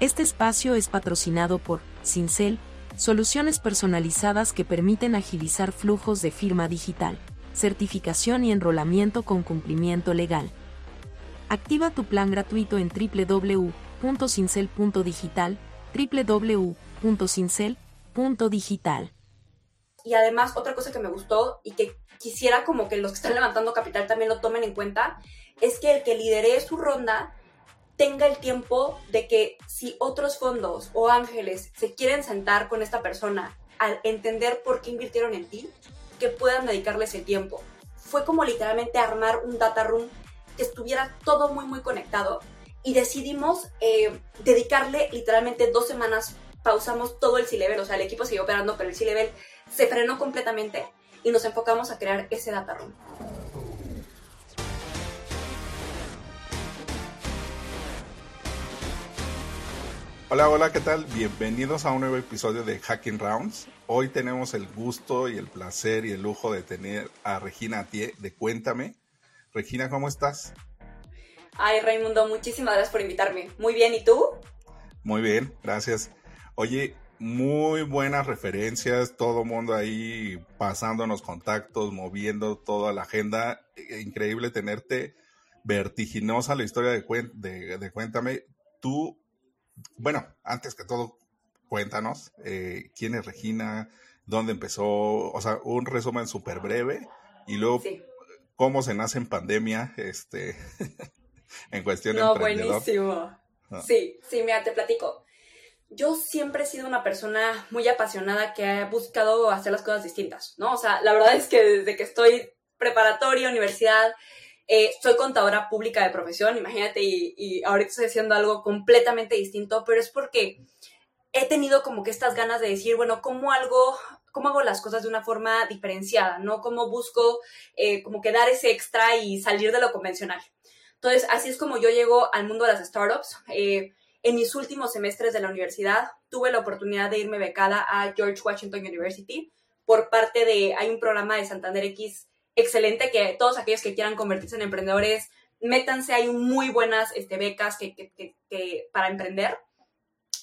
Este espacio es patrocinado por Cincel, soluciones personalizadas que permiten agilizar flujos de firma digital, certificación y enrolamiento con cumplimiento legal. Activa tu plan gratuito en www.cincel.digital, www.cincel.digital. Y además, otra cosa que me gustó y que quisiera como que los que están levantando capital también lo tomen en cuenta, es que el que lidere su ronda tenga el tiempo de que si otros fondos o ángeles se quieren sentar con esta persona al entender por qué invirtieron en ti, que puedan dedicarles el tiempo. Fue como literalmente armar un data room que estuviera todo muy, muy conectado y decidimos eh, dedicarle literalmente dos semanas, pausamos todo el C-Level, o sea, el equipo siguió operando, pero el C-Level se frenó completamente y nos enfocamos a crear ese data room. Hola, hola, ¿qué tal? Bienvenidos a un nuevo episodio de Hacking Rounds. Hoy tenemos el gusto y el placer y el lujo de tener a Regina Atié de Cuéntame. Regina, ¿cómo estás? Ay, Raimundo, muchísimas gracias por invitarme. Muy bien, ¿y tú? Muy bien, gracias. Oye, muy buenas referencias, todo mundo ahí pasándonos contactos, moviendo toda la agenda. Increíble tenerte, vertiginosa la historia de, de Cuéntame. Tú bueno, antes que todo, cuéntanos eh, quién es Regina, dónde empezó, o sea, un resumen súper breve y luego cómo se nace en pandemia, este, en cuestión de No, buenísimo. Ah. Sí, sí, mira, te platico. Yo siempre he sido una persona muy apasionada que ha buscado hacer las cosas distintas, ¿no? O sea, la verdad es que desde que estoy preparatoria, universidad, eh, soy contadora pública de profesión, imagínate, y, ahorita estoy haciendo algo completamente distinto, pero es porque he tenido como que estas ganas de decir, bueno, ¿cómo algo, cómo hago las cosas de una forma diferenciada, ¿no? ¿Cómo busco eh, como que dar ese extra y salir de lo convencional? Entonces, así es como yo llego al mundo de las startups. Eh, en mis últimos semestres de la universidad tuve la oportunidad de irme becada a George Washington University por parte de, hay un programa de Santander X excelente que todos aquellos que quieran convertirse en emprendedores, métanse, hay muy buenas este, becas que, para emprender.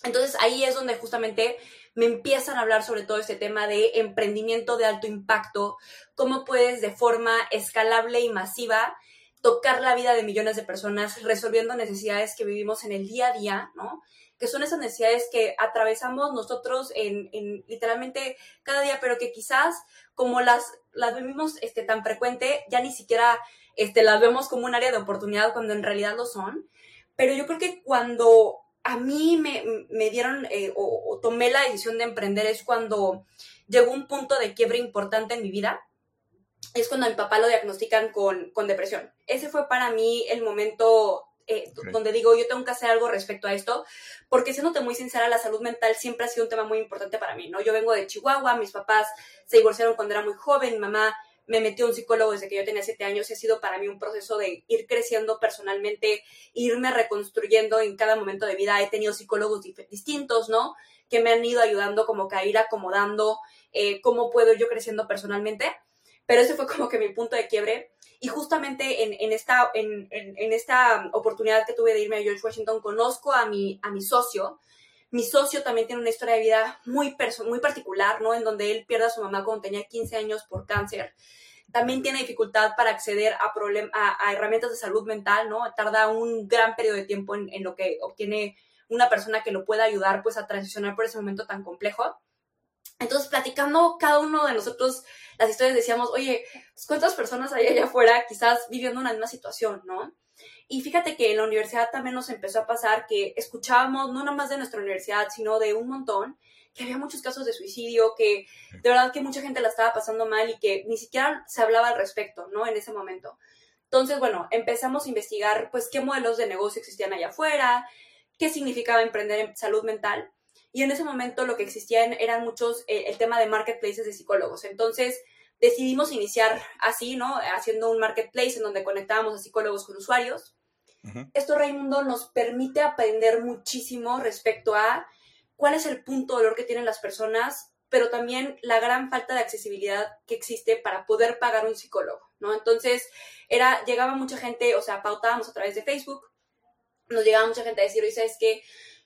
Entonces ahí es donde justamente me empiezan a hablar sobre todo este tema de emprendimiento de alto impacto, cómo puedes de forma escalable y masiva tocar la vida de millones de personas resolviendo necesidades que vivimos en el día a día, ¿no? Que son esas necesidades que atravesamos nosotros en, en literalmente cada día, pero que quizás como las las vemos este, tan frecuente, ya ni siquiera este, las vemos como un área de oportunidad cuando en realidad lo son. Pero yo creo que cuando a mí me, dieron eh, o, tomé la decisión de emprender es cuando llegó un punto de quiebre importante en mi vida. Es cuando a mi papá lo diagnostican con, con depresión. Ese fue para mí el momento eh, donde digo, yo tengo que hacer algo respecto a esto, porque siéndote muy sincera, la salud mental siempre ha sido un tema muy importante para mí, ¿no? Yo vengo de Chihuahua, mis papás se divorciaron cuando era muy joven, mi mamá me metió un psicólogo desde que yo tenía siete años y ha sido para mí un proceso de ir creciendo personalmente, irme reconstruyendo en cada momento de vida. He tenido psicólogos distintos, ¿no? Que me han ido ayudando como que a ir acomodando eh, cómo puedo yo creciendo personalmente. Pero ese fue como que mi punto de quiebre. Y justamente en, esta, en, esta oportunidad que tuve de irme a George Washington, conozco a mi, a mi socio. Mi socio también tiene una historia de vida muy, muy particular, ¿no? En donde él pierde a su mamá cuando tenía 15 años por cáncer. También tiene dificultad para acceder a, a, a herramientas de salud mental, ¿no? Tarda un gran periodo de tiempo en, en lo que obtiene una persona que lo pueda ayudar pues a transicionar por ese momento tan complejo. Entonces, platicando cada uno de nosotros las historias, decíamos, oye, pues, ¿cuántas personas hay allá afuera quizás viviendo una misma situación, no? Y fíjate que en la universidad también nos empezó a pasar que escuchábamos, no nada más de nuestra universidad, sino de un montón, que había muchos casos de suicidio, que de verdad que mucha gente la estaba pasando mal y que ni siquiera se hablaba al respecto, ¿no? En ese momento. Entonces, bueno, empezamos a investigar, pues, qué modelos de negocio existían allá afuera, qué significaba emprender en salud mental. Y en ese momento lo que existían eran muchos, eh, el tema de marketplaces de psicólogos. Entonces decidimos iniciar así, ¿no? Haciendo un marketplace en donde conectábamos a psicólogos con usuarios. Esto, Raimundo, nos permite aprender muchísimo respecto a cuál es el punto de dolor que tienen las personas, pero también la gran falta de accesibilidad que existe para poder pagar un psicólogo, ¿no? Entonces, era, llegaba mucha gente, o sea, pautábamos a través de Facebook, nos llegaba mucha gente a decir, oye, ¿sabes qué?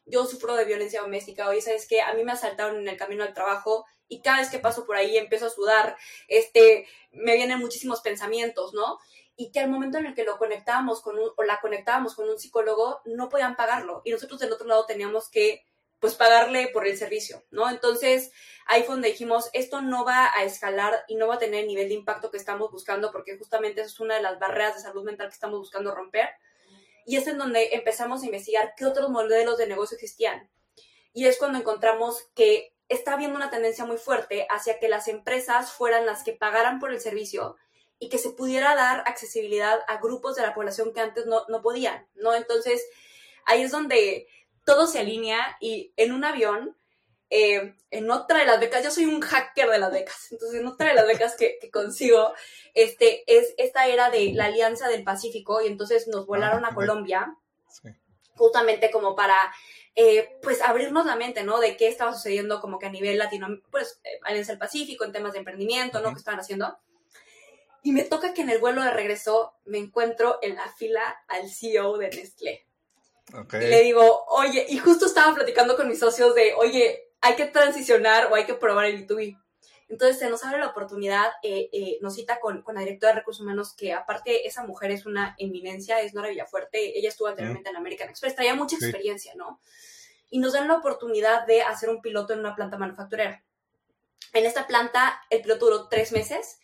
Yo sufro de violencia doméstica, oye, ¿sabes qué? A mí me asaltaron en el camino al trabajo y cada vez que paso por ahí empiezo a sudar, este, me vienen muchísimos pensamientos, ¿no? Y que al momento en el que lo conectábamos con un, o la conectábamos con un psicólogo, no podían pagarlo. Y nosotros del otro lado teníamos que pues pagarle por el servicio, ¿no? Entonces, ahí fue donde dijimos, esto no va a escalar y no va a tener el nivel de impacto que estamos buscando, porque justamente eso es una de las barreras de salud mental que estamos buscando romper. Y es en donde empezamos a investigar qué otros modelos de negocio existían. Y es cuando encontramos que está habiendo una tendencia muy fuerte hacia que las empresas fueran las que pagaran por el servicio y que se pudiera dar accesibilidad a grupos de la población que antes no, no podían, ¿no? Entonces, ahí es donde todo se alinea y en un avión, eh, en otra de las becas, yo soy un hacker de las becas, entonces en otra de las becas que, consigo, este, es esta era de la Alianza del Pacífico y entonces nos volaron a Colombia, justamente como para eh, pues abrirnos la mente, ¿no? De qué estaba sucediendo como que a nivel latino, pues eh, Alianza del Pacífico, en temas de emprendimiento, ¿no? Que estaban haciendo. Y me toca que en el vuelo de regreso me encuentro en la fila al CEO de Nestlé. Y le digo, oye, y justo estaba platicando con mis socios de, oye, hay que transicionar o hay que probar el B2B. Entonces se nos abre la oportunidad, eh, eh, nos cita con, con, la directora de recursos humanos, que aparte esa mujer es una eminencia, es Nora Villafuerte, ella estuvo anteriormente en American Express, traía mucha experiencia, ¿no? Y nos dan la oportunidad de hacer un piloto en una planta manufacturera. En esta planta el piloto duró tres meses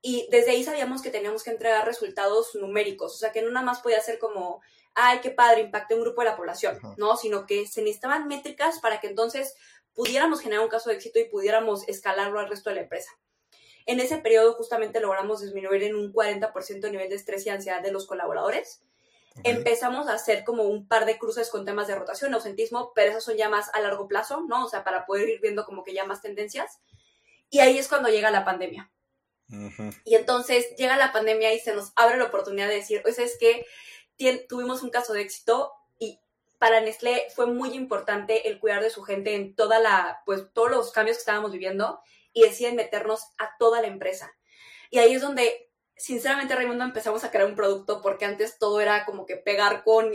y desde ahí sabíamos que teníamos que entregar resultados numéricos, o sea que no nada más podía ser como ay, qué padre, impacte un grupo de la población, ¿no? Sino que se necesitaban métricas para que entonces pudiéramos generar un caso de éxito y pudiéramos escalarlo al resto de la empresa. En ese periodo justamente logramos disminuir en un 40% el nivel de estrés y ansiedad de los colaboradores. Empezamos a hacer como un par de cruces con temas de rotación, ausentismo, pero esos son ya más a largo plazo, ¿no? O sea, para poder ir viendo como que ya más tendencias. Y ahí es cuando llega la pandemia. Y entonces llega la pandemia y se nos abre la oportunidad de decir, pues es que tuvimos un caso de éxito para Nestlé fue muy importante el cuidar de su gente en toda la, pues todos los cambios que estábamos viviendo y deciden meternos a toda la empresa. Y ahí es donde, sinceramente, Raimundo, empezamos a crear un producto porque antes todo era como que pegar con,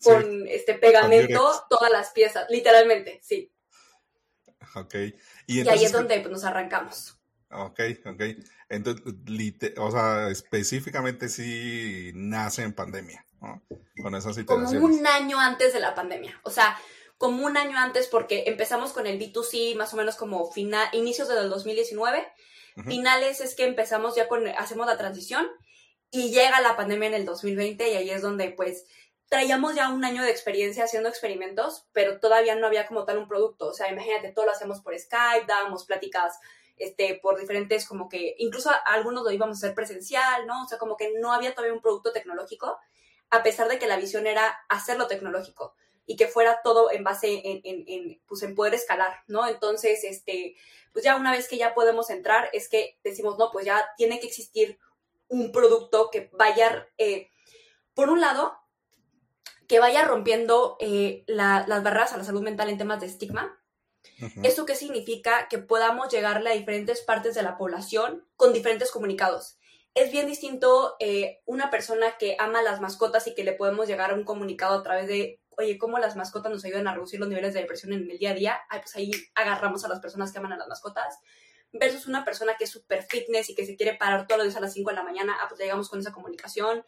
con este pegamento todas las piezas, literalmente, sí. Ok. Y, ahí es donde pues, nos arrancamos. Ok, ok. Entonces, o sea, específicamente sí nace en pandemia. Con esas Como un año antes de la pandemia. O sea, como un año antes porque empezamos con el B2C más o menos como final, inicios del 2019. Finales es que empezamos ya con, hacemos la transición y llega la pandemia en el 2020 y ahí es donde pues traíamos ya un año de experiencia haciendo experimentos, pero todavía no había como tal un producto. O sea, imagínate, todo lo hacemos por Skype, dábamos pláticas este, por diferentes, como que incluso algunos lo íbamos a hacer presencial, ¿no? O sea, como que no había todavía un producto tecnológico a pesar de que la visión era hacerlo tecnológico y que fuera todo en base en, en, pues en poder escalar, ¿no? Entonces, este, pues ya una vez que ya podemos entrar, es que decimos, no, pues ya tiene que existir un producto que vaya, eh, por un lado, que vaya rompiendo eh, las barreras a la salud mental en temas de estigma. ¿Eso qué significa? Que podamos llegarle a diferentes partes de la población con diferentes comunicados es bien distinto eh, una persona que ama las mascotas y que le podemos llegar a un comunicado a través de, oye, cómo las mascotas nos ayudan a reducir los niveles de depresión en el día a día. Ay, pues ahí agarramos a las personas que aman a las mascotas. Versus una persona que es súper fitness y que se quiere parar todos los días a las 5 de la mañana, ah, pues llegamos con esa comunicación.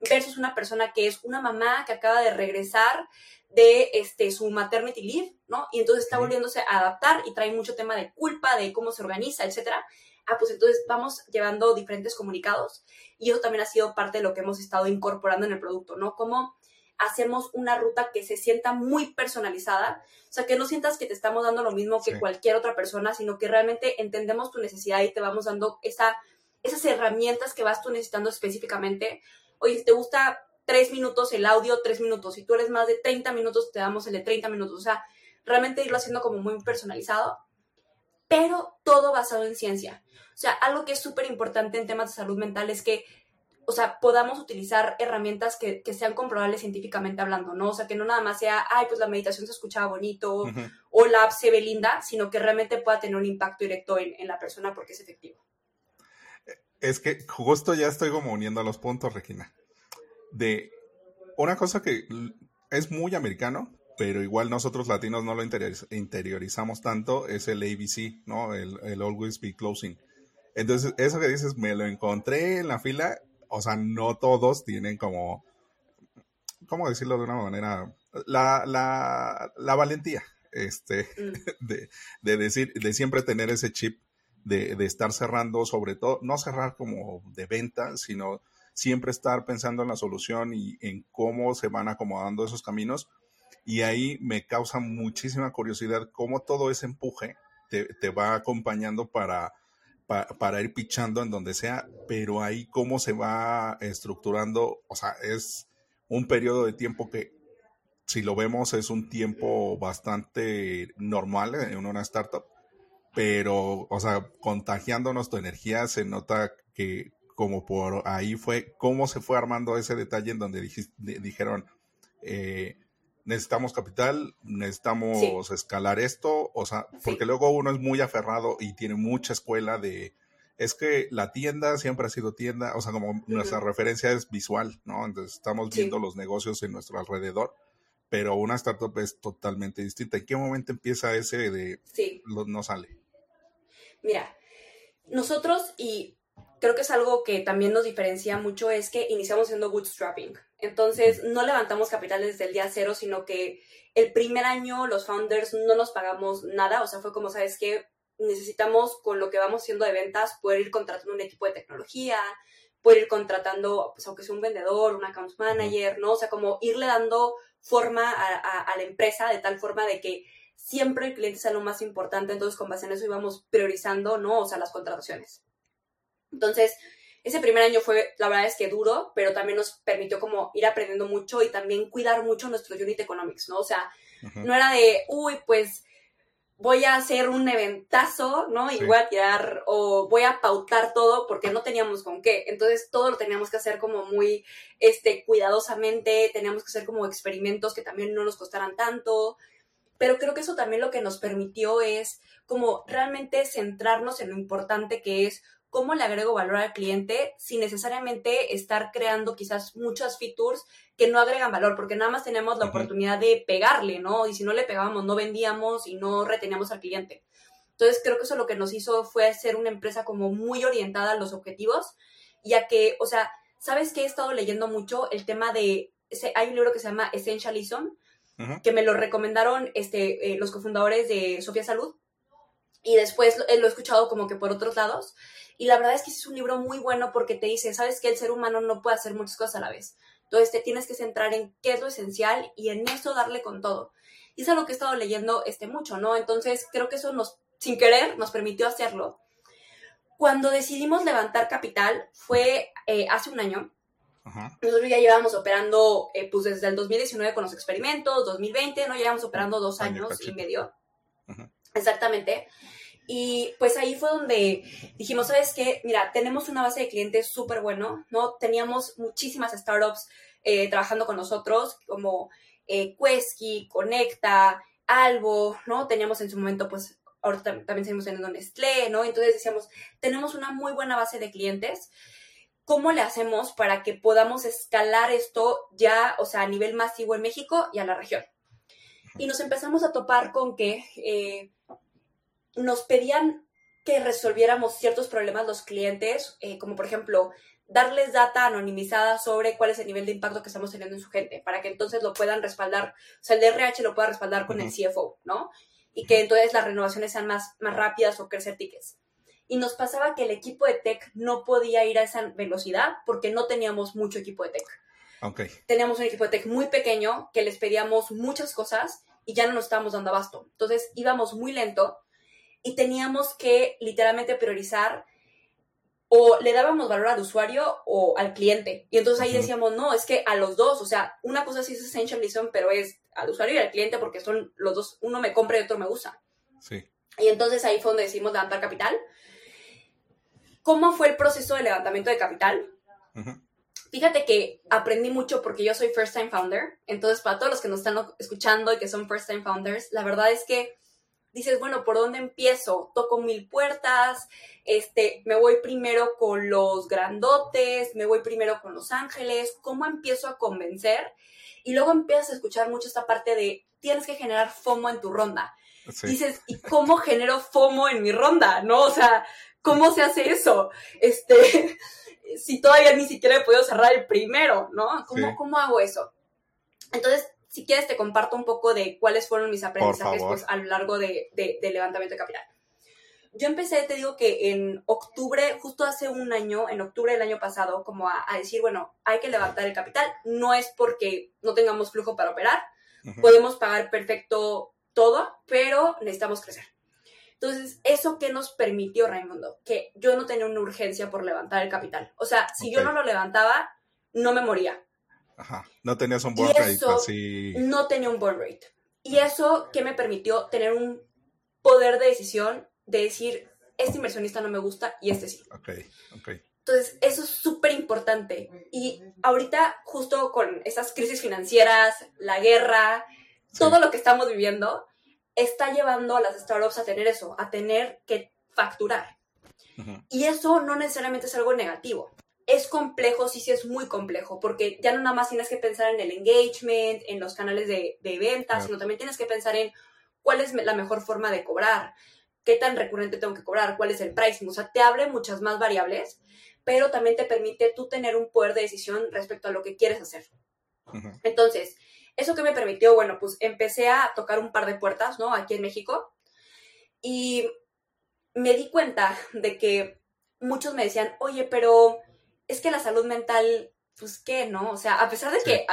Versus una persona que es una mamá que acaba de regresar de este, su maternity leave, ¿no? Y entonces está volviéndose a adaptar y trae mucho tema de culpa, de cómo se organiza, etcétera ah, pues entonces vamos llevando diferentes comunicados y eso también ha sido parte de lo que hemos estado incorporando en el producto, ¿no? Cómo hacemos una ruta que se sienta muy personalizada, o sea, que no sientas que te estamos dando lo mismo que cualquier otra persona, sino que realmente entendemos tu necesidad y te vamos dando esa, esas herramientas que vas tú necesitando específicamente. Oye, si te gusta tres minutos el audio, tres minutos. Si tú eres más de 30 minutos, te damos el de 30 minutos. O sea, realmente irlo haciendo como muy personalizado pero todo basado en ciencia. O sea, algo que es súper importante en temas de salud mental es que, o sea, podamos utilizar herramientas que, sean comprobables científicamente hablando, ¿no? O sea, que no nada más sea, ay, pues la meditación se escuchaba bonito o la app se ve linda, sino que realmente pueda tener un impacto directo en, en la persona porque es efectivo. Es que justo ya estoy como uniendo los puntos, Regina. De una cosa que es muy americano, pero igual nosotros latinos no lo interiorizamos tanto, es el ABC, ¿no? El, el Always Be Closing. Entonces, eso que dices, me lo encontré en la fila, o sea, no todos tienen como, ¿cómo decirlo de una manera? La, la, la valentía, este, mm. de, de, decir, de siempre tener ese chip de, de, estar cerrando, sobre todo, no cerrar como de venta, sino siempre estar pensando en la solución y en cómo se van acomodando esos caminos. Y ahí me causa muchísima curiosidad cómo todo ese empuje te, te va acompañando para, para ir pichando en donde sea, pero ahí cómo se va estructurando, o sea, es un periodo de tiempo que si lo vemos es un tiempo bastante normal en una startup, pero, o sea, contagiándonos tu energía se nota que como por ahí fue, cómo se fue armando ese detalle en donde dijeron, eh, necesitamos capital, necesitamos escalar esto, o sea, porque luego uno es muy aferrado y tiene mucha escuela de, es que la tienda siempre ha sido tienda, o sea, como nuestra referencia es visual, ¿no? Entonces estamos viendo los negocios en nuestro alrededor, pero una startup es totalmente distinta. ¿En qué momento empieza ese de, no sale? Mira, nosotros y creo que es algo que también nos diferencia mucho es que iniciamos siendo bootstrapping. Entonces, no levantamos capital desde el día cero, sino que el primer año los founders no nos pagamos nada. O sea, fue como, ¿sabes qué? Necesitamos, con lo que vamos haciendo de ventas, poder ir contratando un equipo de tecnología, poder ir contratando, pues aunque sea un vendedor, un account manager, ¿no? O sea, como irle dando forma a, la empresa de tal forma de que siempre el cliente sea lo más importante. Entonces, con base en eso íbamos priorizando, ¿no? O sea, las contrataciones. Entonces, ese primer año fue, la verdad es que duro, pero también nos permitió como ir aprendiendo mucho y también cuidar mucho nuestro unit economics, ¿no? O sea, no era de, uy, pues voy a hacer un eventazo, ¿no? Y voy a tirar o voy a pautar todo porque no teníamos con qué. Entonces todo lo teníamos que hacer como muy este, cuidadosamente, teníamos que hacer como experimentos que también no nos costaran tanto. Pero creo que eso también lo que nos permitió es como realmente centrarnos en lo importante que es cómo le agrego valor al cliente sin necesariamente estar creando quizás muchas features que no agregan valor, porque nada más tenemos la oportunidad de pegarle, ¿no? Y si no le pegábamos, no vendíamos y no reteníamos al cliente. Entonces creo que eso lo que nos hizo fue ser una empresa como muy orientada a los objetivos, ya que, o sea, ¿sabes que he estado leyendo mucho? El tema de, hay un libro que se llama Essentialism, que me lo recomendaron este, eh, los cofundadores de Sofía Salud, y después lo he escuchado como que por otros lados, y la verdad es que es un libro muy bueno porque te dice, sabes que el ser humano no puede hacer muchas cosas a la vez. Entonces te tienes que centrar en qué es lo esencial y en eso darle con todo. Y es algo que he estado leyendo este mucho, ¿no? Entonces creo que eso nos, sin querer, nos permitió hacerlo. Cuando decidimos levantar capital fue eh, hace un año. Nosotros ya llevábamos operando, eh, pues desde el 2019 con los experimentos, 2020, ¿no? Llevamos operando dos años y medio. Exactamente. Y pues ahí fue donde dijimos, ¿sabes qué? Mira, tenemos una base de clientes súper bueno, ¿no? Teníamos muchísimas startups eh, trabajando con nosotros, como eh, Quesky, Conecta, Albo, ¿no? Teníamos en su momento, pues, ahorita también seguimos teniendo Nestlé, ¿no? Entonces decíamos, tenemos una muy buena base de clientes. ¿Cómo le hacemos para que podamos escalar esto ya, o sea, a nivel masivo en México y a la región? Y nos empezamos a topar con que eh, nos pedían que resolviéramos ciertos problemas los clientes, eh, como por ejemplo, darles data anonimizada sobre cuál es el nivel de impacto que estamos teniendo en su gente, para que entonces lo puedan respaldar, o sea, el DRH lo pueda respaldar con el CFO, ¿no? Y que entonces las renovaciones sean más, más rápidas o crecer tickets. Y nos pasaba que el equipo de tech no podía ir a esa velocidad porque no teníamos mucho equipo de tech. Okay. Teníamos un equipo de tech muy pequeño que les pedíamos muchas cosas y ya no nos estábamos dando abasto. Entonces íbamos muy lento y teníamos que literalmente priorizar o le dábamos valor al usuario o al cliente. Y entonces ahí decíamos, no, es que a los dos, o sea, una cosa sí es essentialism, pero es al usuario y al cliente porque son los dos, uno me compra y otro me usa. Sí. Y entonces ahí fue donde decidimos levantar capital. ¿Cómo fue el proceso de levantamiento de capital? Fíjate que aprendí mucho porque yo soy first time founder. Entonces, para todos los que nos están escuchando y que son first time founders, la verdad es que dices, bueno, ¿por dónde empiezo? Toco mil puertas, este, me voy primero con los grandotes, me voy primero con los ángeles, ¿cómo empiezo a convencer? Y luego empiezas a escuchar mucho esta parte de tienes que generar FOMO en tu ronda. Dices, ¿y cómo genero FOMO en mi ronda? ¿No? O sea, ¿cómo se hace eso? Este, si todavía ni siquiera he podido cerrar el primero, ¿no? ¿Cómo, ¿cómo hago eso? Entonces, si quieres, te comparto un poco de cuáles fueron mis aprendizajes pues, a lo largo de, de, levantamiento de capital. Yo empecé, te digo que en octubre, justo hace un año, en octubre del año pasado, como a, decir, bueno, hay que levantar el capital. No es porque no tengamos flujo para operar, podemos pagar perfecto todo, pero necesitamos crecer. Entonces, ¿eso qué nos permitió, Raimundo? Que yo no tenía una urgencia por levantar el capital. O sea, si yo no lo levantaba, no me moría. Ajá. No tenías un burn rate así. No tenía un burn rate. Y eso que me permitió tener un poder de decisión de decir, este inversionista no me gusta y este sí. Ok, ok. Entonces, eso es súper importante. Y ahorita, justo con esas crisis financieras, la guerra, todo lo que estamos viviendo, está llevando a las startups a tener eso, a tener que facturar. Y eso no necesariamente es algo negativo. Es complejo, sí, sí es muy complejo, porque ya no nada más tienes que pensar en el engagement, en los canales de, de ventas, sino también tienes que pensar en cuál es la mejor forma de cobrar, qué tan recurrente tengo que cobrar, cuál es el pricing. O sea, te abre muchas más variables, pero también te permite tú tener un poder de decisión respecto a lo que quieres hacer. Entonces, eso que me permitió, bueno, pues empecé a tocar un par de puertas, ¿no? Aquí en México. Y me di cuenta de que muchos me decían, oye, pero es que la salud mental, pues qué, ¿no? O sea, a pesar de que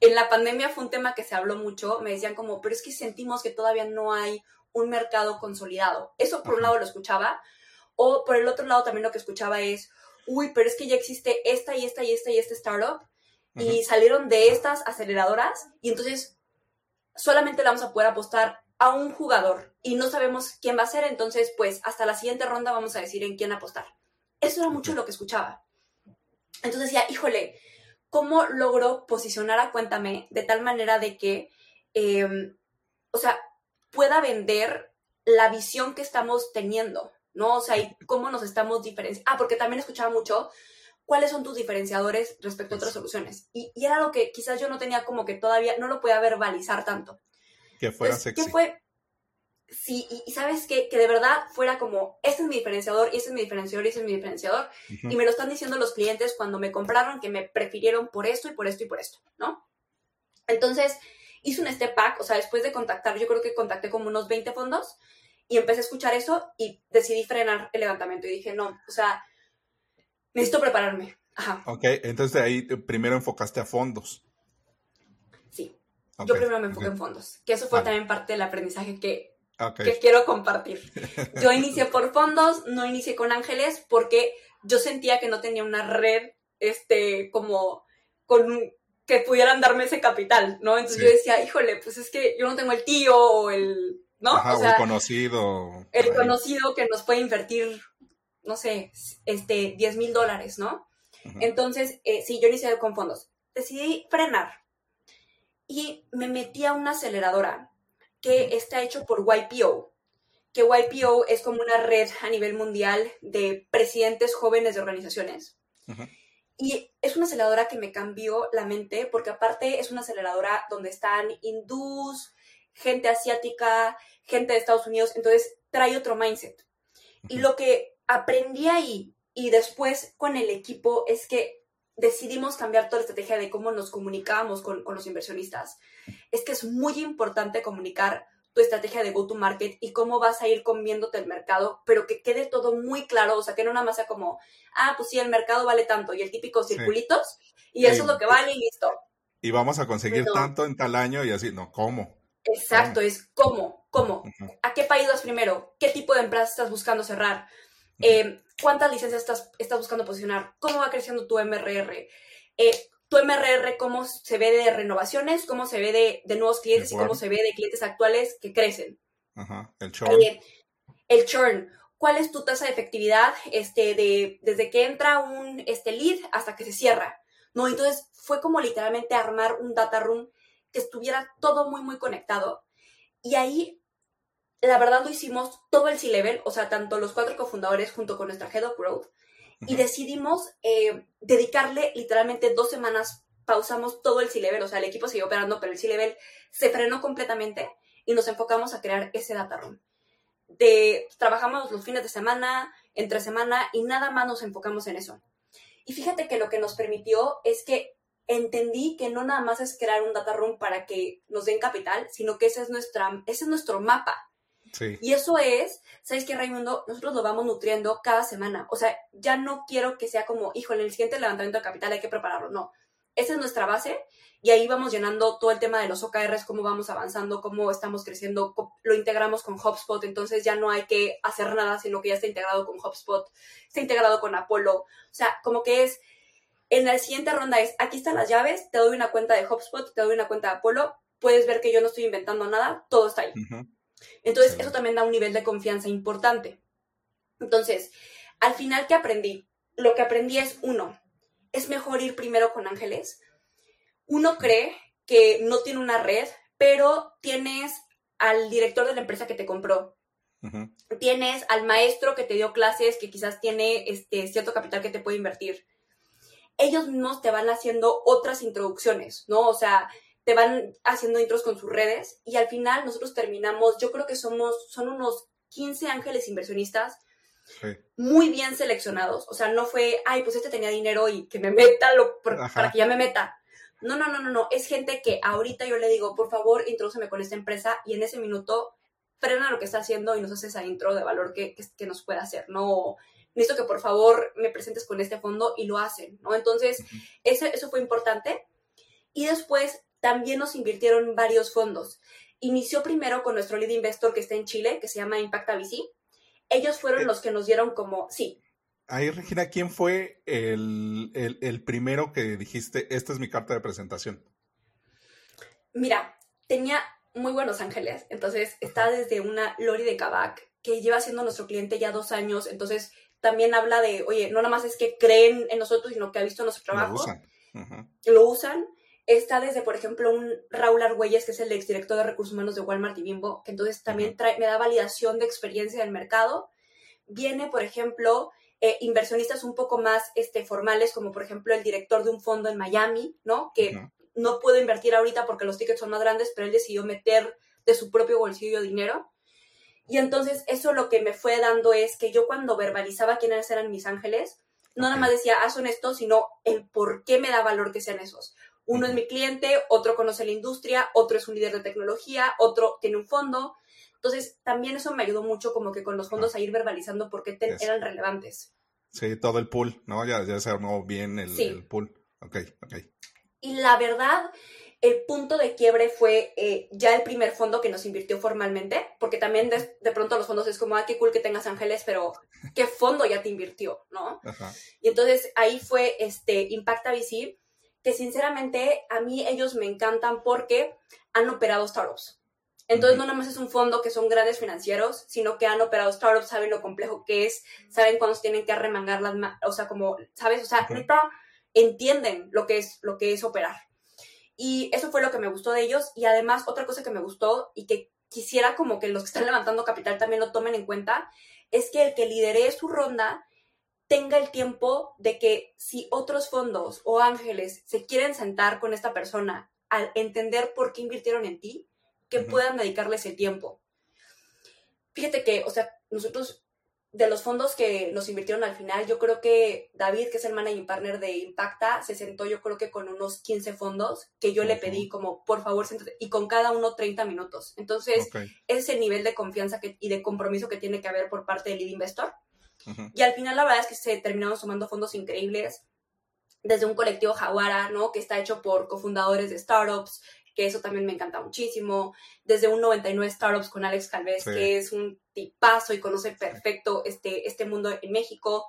en la pandemia fue un tema que se habló mucho, me decían como, pero es que sentimos que todavía no hay un mercado consolidado. Eso por un lado lo escuchaba, o por el otro lado también lo que escuchaba es, uy, pero es que ya existe esta y esta y esta y esta startup y salieron de estas aceleradoras y entonces solamente le vamos a poder apostar a un jugador y no sabemos quién va a ser, entonces pues hasta la siguiente ronda vamos a decir en quién apostar. Eso era mucho lo que escuchaba. Entonces decía, híjole, ¿cómo logro posicionar a Cuéntame de tal manera de que, em, o sea, pueda vender la visión que estamos teniendo, ¿no? O sea, y cómo nos estamos diferenciando. Ah, porque también escuchaba mucho, cuáles son tus diferenciadores respecto a otras soluciones. Y, era lo que quizás yo no tenía como que todavía, no lo podía verbalizar tanto. Que fuera sexy. ¿Qué fue? Sí, y, sabes qué? que de verdad fuera como, este es mi diferenciador, y este es mi diferenciador, y este es mi diferenciador. Y me lo están diciendo los clientes cuando me compraron que me prefirieron por esto y por esto y por esto, ¿no? Entonces, hice un step back, o sea, después de contactar, yo creo que contacté como unos 20 fondos y empecé a escuchar eso y decidí frenar el levantamiento y dije, no, o sea, necesito prepararme. Ajá. Ok, entonces de ahí primero enfocaste a fondos. Sí. Yo primero me enfoqué en fondos, que eso fue también parte del aprendizaje que, que quiero compartir. Yo inicié por fondos, no inicié con ángeles porque yo sentía que no tenía una red, este, como con que pudieran darme ese capital, ¿no? Entonces yo decía, híjole, pues es que yo no tengo el tío o el, ¿no? o, el conocido. El conocido que nos puede invertir no sé, este, 10 mil dólares, ¿no? Entonces, eh, sí, yo inicié con fondos. Decidí frenar y me metí a una aceleradora que está hecho por YPO, que YPO es como una red a nivel mundial de presidentes jóvenes de organizaciones. Y es una aceleradora que me cambió la mente, porque aparte es una aceleradora donde están hindús, gente asiática, gente de Estados Unidos, entonces trae otro mindset. Y lo que aprendí ahí y después con el equipo es que decidimos cambiar toda la estrategia de cómo nos comunicábamos con, los inversionistas. Es que es muy importante comunicar tu estrategia de go-to-market y cómo vas a ir comiéndote el mercado, pero que quede todo muy claro, o sea, que no nada más sea como, ah, pues sí, el mercado vale tanto y el típico circulitos y eso es lo que vale y listo. Y vamos a conseguir tanto en tal año y así, no, ¿cómo? Exacto, es cómo, cómo, a qué país vas primero, qué tipo de empresa estás buscando cerrar, eh, cuántas licencias estás, estás buscando posicionar, cómo va creciendo tu MRR, eh, tu MRR, cómo se ve de renovaciones, cómo se ve de, de nuevos clientes y cómo se ve de clientes actuales que crecen. Ajá, el churn. El churn. ¿Cuál es tu tasa de efectividad este, de, desde que entra un este, lead hasta que se cierra? ¿No? Entonces fue como literalmente armar un data room que estuviera todo muy, muy conectado. Y ahí la verdad lo hicimos todo el C-Level, o sea, tanto los cuatro cofundadores junto con nuestra Head of Growth, y decidimos eh, dedicarle literalmente dos semanas pausamos todo el C-Level, o sea, el equipo siguió operando, pero el C-Level se frenó completamente y nos enfocamos a crear ese data room. De, trabajamos los fines de semana, entre semana y nada más nos enfocamos en eso. Y fíjate que lo que nos permitió es que entendí que no nada más es crear un data room para que nos den capital, sino que ese es, nuestra, ese es nuestro mapa. Sí. Y eso es, ¿sabes qué, Raimundo? Nosotros lo vamos nutriendo cada semana. O sea, ya no quiero que sea como, hijo, en el siguiente levantamiento de capital hay que prepararlo. No. Esa es nuestra base y ahí vamos llenando todo el tema de los OKRs, cómo vamos avanzando, cómo estamos creciendo, lo integramos con HubSpot, entonces ya no hay que hacer nada, sino que ya está integrado con HubSpot, está integrado con Apollo. O sea, como que es en la siguiente ronda es, aquí están las llaves, te doy una cuenta de HubSpot, te doy una cuenta de Apollo, puedes ver que yo no estoy inventando nada, todo está ahí. Entonces, eso también da un nivel de confianza importante. Entonces, al final, ¿qué aprendí? Lo que aprendí es, uno, es mejor ir primero con ángeles. Uno cree que no tiene una red, pero tienes al director de la empresa que te compró. Tienes al maestro que te dio clases, que quizás tiene este, cierto capital que te puede invertir ellos mismos te van haciendo otras introducciones, ¿no? O sea, te van haciendo intros con sus redes y al final nosotros terminamos, yo creo que somos, son unos 15 ángeles inversionistas muy bien seleccionados. O sea, no fue, ay, pues este tenía dinero y que me meta lo, para que ya me meta. No, no, no, no, no. Es gente que ahorita yo le digo, por favor, introdúceme con esta empresa y en ese minuto frena lo que está haciendo y nos hace esa intro de valor que, que nos puede hacer. No, necesito que por favor me presentes con este fondo y lo hacen, ¿no? Entonces, eso, eso fue importante. Y después también nos invirtieron varios fondos. Inició primero con nuestro lead investor que está en Chile, que se llama Impacta VC. Ellos fueron eh. los que nos dieron como, sí. Ahí, Regina, ¿quién fue el, el, primero que dijiste, esta es mi carta de presentación? Mira, tenía muy buenos ángeles. Entonces, está desde una Lori de Kavak, que lleva siendo nuestro cliente ya dos años. Entonces, también habla de, oye, no nada más es que creen en nosotros, sino que ha visto nuestro trabajo. Lo usan. Lo usan. Está desde, por ejemplo, un Raúl Argüelles, que es el exdirector de recursos humanos de Walmart y Bimbo, que entonces también trae, me da validación de experiencia del mercado. Viene, por ejemplo, eh, inversionistas un poco más este, formales, como por ejemplo el director de un fondo en Miami, ¿no? Que no puedo invertir ahorita porque los tickets son más grandes, pero él decidió meter de su propio bolsillo dinero. Y entonces eso lo que me fue dando es que yo cuando verbalizaba quiénes eran mis ángeles, no nada más decía, ah, son estos, sino el por qué me da valor que sean esos. Uno es mi cliente, otro conoce la industria, otro es un líder de tecnología, otro tiene un fondo. Entonces, también eso me ayudó mucho como que con los fondos a ir verbalizando por qué eran relevantes. Sí, todo el pool, ¿no? Ya, ya se armó bien el, el pool. Ok, ok. Y la verdad, el punto de quiebre fue eh, ya el primer fondo que nos invirtió formalmente, porque también de, pronto los fondos es como, ah, qué cool que tengas ángeles, pero ¿qué fondo ya te invirtió? ¿No? Y entonces ahí fue este Impacta VC, que sinceramente a mí ellos me encantan porque han operado startups. Entonces no nada más es un fondo que son grandes financieros, sino que han operado startups, saben lo complejo que es, saben cuándo tienen que arremangar las o sea, como, ¿sabes? O sea, entienden lo que es, lo que es operar. Y eso fue lo que me gustó de ellos. Y además, otra cosa que me gustó y que quisiera como que los que están levantando capital también lo tomen en cuenta, es que el que lidere su ronda tenga el tiempo de que si otros fondos o ángeles se quieren sentar con esta persona al entender por qué invirtieron en ti, que puedan dedicarles el tiempo. Fíjate que, o sea, nosotros de los fondos que nos invirtieron al final, yo creo que David, que es el managing partner de Impacta, se sentó yo creo que con unos 15 fondos que yo le pedí como, por favor, siéntate, y con cada uno 30 minutos. Entonces, ese nivel de confianza que, y de compromiso que tiene que haber por parte del lead investor. Y al final la verdad es que se terminaron sumando fondos increíbles, desde un colectivo Jaguara, ¿no? Que está hecho por cofundadores de startups, que eso también me encanta muchísimo. Desde un 99 Startups con Alex Calvez, que es un tipazo y conoce perfecto este, este mundo en México,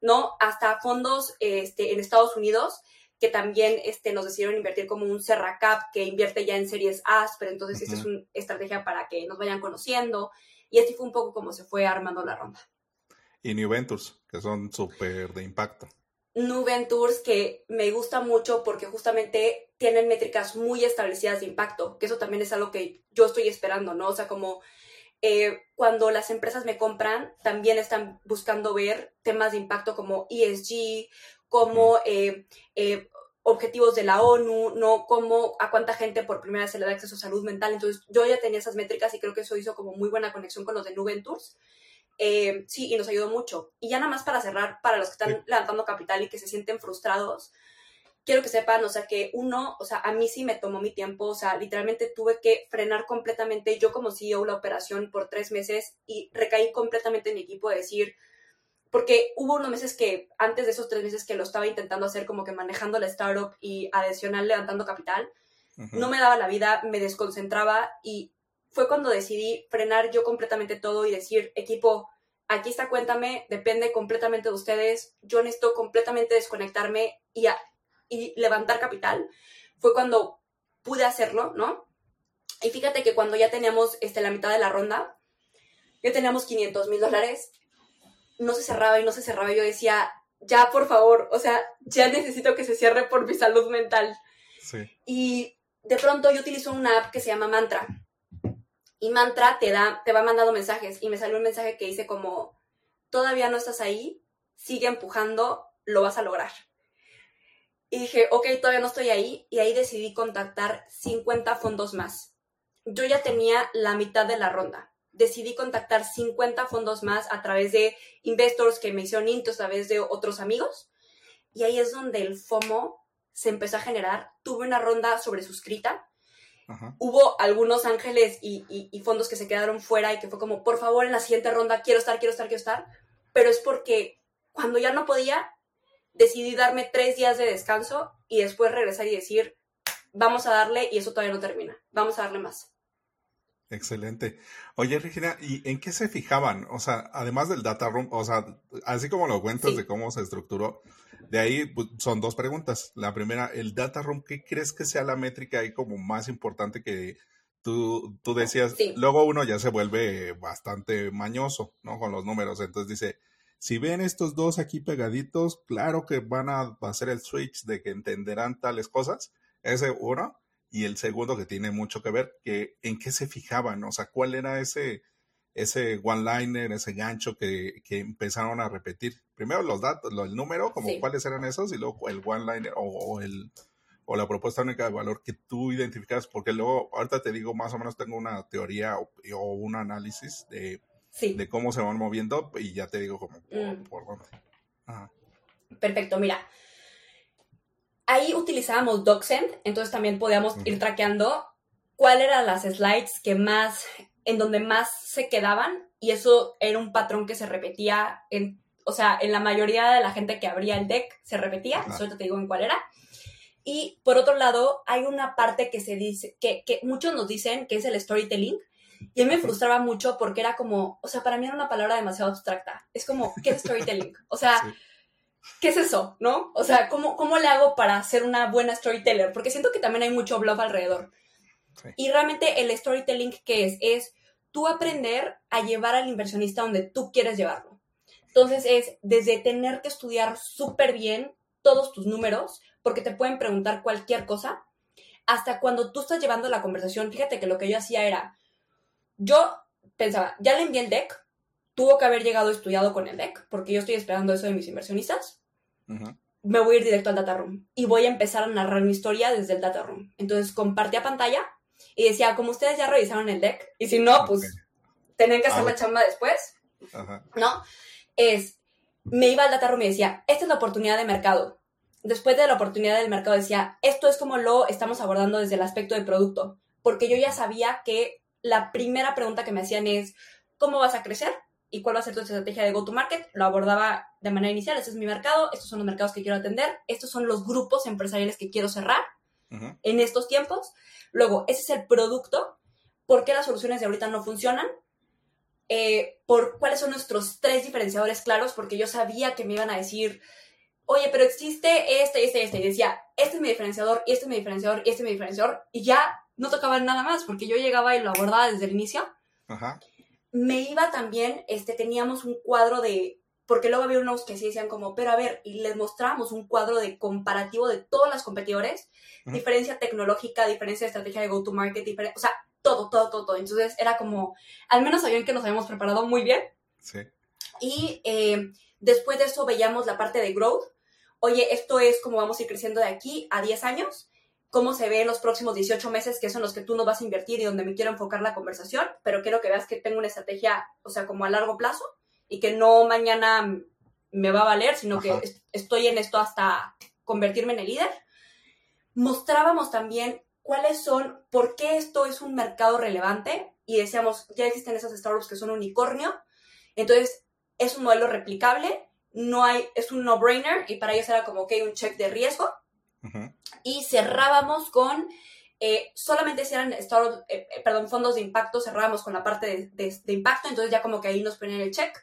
¿no? Hasta fondos este, en Estados Unidos que también este, nos decidieron invertir como un Serracap que invierte ya en series A, pero entonces esta es una estrategia para que nos vayan conociendo. Y así fue un poco como se fue armando la ronda. Y New Ventures, que son súper de impacto. New Ventures que me gusta mucho porque justamente tienen métricas muy establecidas de impacto, que eso también es algo que yo estoy esperando, ¿no? O sea, como eh, cuando las empresas me compran, también están buscando ver temas de impacto como ESG, como eh, eh, objetivos de la ONU, no cómo, a cuánta gente por primera vez se le da acceso a salud mental. Entonces, yo ya tenía esas métricas y creo que eso hizo como muy buena conexión con los de Nuventures. Eh, sí, y nos ayudó mucho. Y ya nada más para cerrar, para los que están levantando capital y que se sienten frustrados, quiero que sepan, o sea, que uno, o sea, a mí sí me tomó mi tiempo, o sea, literalmente tuve que frenar completamente. Yo como CEO la operación por tres meses y recaí completamente en mi equipo de decir, porque hubo unos meses que, antes de esos tres meses que lo estaba intentando hacer como que manejando la startup y adicional levantando capital, no me daba la vida, me desconcentraba y fue cuando decidí frenar yo completamente todo y decir, equipo, aquí está, cuéntame, depende completamente de ustedes, yo necesito completamente desconectarme y, y levantar capital. Fue cuando pude hacerlo, ¿no? Y fíjate que cuando ya teníamos este, la mitad de la ronda, ya teníamos 500 mil dólares, no se cerraba y no se cerraba. Yo decía, ya por favor, o sea, ya necesito que se cierre por mi salud mental. Sí. Y de pronto yo utilizo una app que se llama Mantra. Y Mantra te da, te va mandando mensajes. Y me salió un mensaje que dice como, todavía no estás ahí, sigue empujando, lo vas a lograr. Y dije, ok, todavía no estoy ahí. Y ahí decidí contactar 50 fondos más. Yo ya tenía la mitad de la ronda decidí contactar 50 fondos más a través de investors que me hicieron intos a través de otros amigos. Y ahí es donde el FOMO se empezó a generar. Tuve una ronda sobre suscrita. Hubo algunos ángeles y, y, fondos que se quedaron fuera y que fue como, por favor, en la siguiente ronda quiero estar, quiero estar, quiero estar. Pero es porque cuando ya no podía, decidí darme tres días de descanso y después regresar y decir, vamos a darle y eso todavía no termina, vamos a darle más. Excelente. Oye, Regina, ¿y en qué se fijaban? O sea, además del data room, o sea, así como lo cuentas de cómo se estructuró, de ahí pues, son dos preguntas. La primera, el data room, ¿qué crees que sea la métrica ahí como más importante que tú, tú decías? Luego uno ya se vuelve bastante mañoso, ¿no? Con los números. Entonces dice, si ven estos dos aquí pegaditos, claro que van a hacer el switch de que entenderán tales cosas. Ese uno. Y el segundo que tiene mucho que ver, que en qué se fijaban, o sea, cuál era ese, ese one-liner, ese gancho que, que, empezaron a repetir. Primero los datos, el número, como cuáles eran esos, y luego el one-liner o, el, o la propuesta única de valor que tú identificas, porque luego, ahorita te digo, más o menos tengo una teoría o, un análisis de, de, cómo se van moviendo y ya te digo como por, mm. dónde. Perfecto, mira, ahí utilizábamos DocSend, entonces también podíamos ir traqueando cuáles eran las slides que más, en donde más se quedaban, y eso era un patrón que se repetía en, o sea, en la mayoría de la gente que abría el deck se repetía, eso te digo en cuál era. Y por otro lado, hay una parte que se dice, que, que muchos nos dicen que es el storytelling, y a mí me frustraba mucho porque era como, o sea, para mí era una palabra demasiado abstracta. Es como, ¿qué es storytelling? O sea, ¿qué es eso? ¿No? O sea, ¿cómo, ¿cómo le hago para ser una buena storyteller? Porque siento que también hay mucho bluff alrededor. Y realmente el storytelling, ¿qué es? Es tú aprender a llevar al inversionista donde tú quieres llevarlo. Entonces es desde tener que estudiar súper bien todos tus números, porque te pueden preguntar cualquier cosa, hasta cuando tú estás llevando la conversación. Fíjate que lo que yo hacía era, yo pensaba, ya le envié el deck, tuvo que haber llegado estudiado con el deck, porque yo estoy esperando eso de mis inversionistas. Me voy a ir directo al data room y voy a empezar a narrar mi historia desde el data room. Entonces compartía pantalla y decía, como ustedes ya revisaron el deck, y si no, pues tenían que hacer la chamba después, ¿no? Es, me iba al data room y decía, esta es la oportunidad de mercado. Después de la oportunidad del mercado decía, esto es como lo estamos abordando desde el aspecto de producto, porque yo ya sabía que la primera pregunta que me hacían es, ¿cómo vas a crecer? y cuál va a ser tu estrategia de go-to-market. Lo abordaba de manera inicial, este es mi mercado, estos son los mercados que quiero atender, estos son los grupos empresariales que quiero cerrar en estos tiempos. Luego, ese es el producto, por qué las soluciones de ahorita no funcionan, eh, por cuáles son nuestros tres diferenciadores claros, porque yo sabía que me iban a decir, oye, pero existe este, este, este, y decía, este es mi diferenciador, y este es mi diferenciador, y este es mi diferenciador, y ya no tocaba nada más, porque yo llegaba y lo abordaba desde el inicio. Ajá me iba también, este, teníamos un cuadro de, porque luego había unos que sí decían como, pero a ver, y les mostrábamos un cuadro de comparativo de todos los competidores, diferencia tecnológica, diferencia de estrategia de go-to-market, o sea, todo, todo, todo, todo. Entonces era como, al menos sabían que nos habíamos preparado muy bien. Sí. Y eh, después de eso veíamos la parte de growth. oye, esto es como vamos a ir creciendo de aquí a 10 años, cómo se ve en los próximos 18 meses, que son los que tú no vas a invertir y donde me quiero enfocar la conversación, pero quiero que veas que tengo una estrategia, o sea, como a largo plazo y que no mañana me va a valer, sino que estoy en esto hasta convertirme en el líder. Mostrábamos también cuáles son, por qué esto es un mercado relevante y decíamos, ya existen esas startups que son unicornio, entonces es un modelo replicable, no hay, es un no-brainer y para ellos era como que hay un check de riesgo. Y cerrábamos con, eh, solamente si eran startups, eh, eh, perdón, fondos de impacto, cerrábamos con la parte de, de, impacto, entonces ya como que ahí nos ponían el check.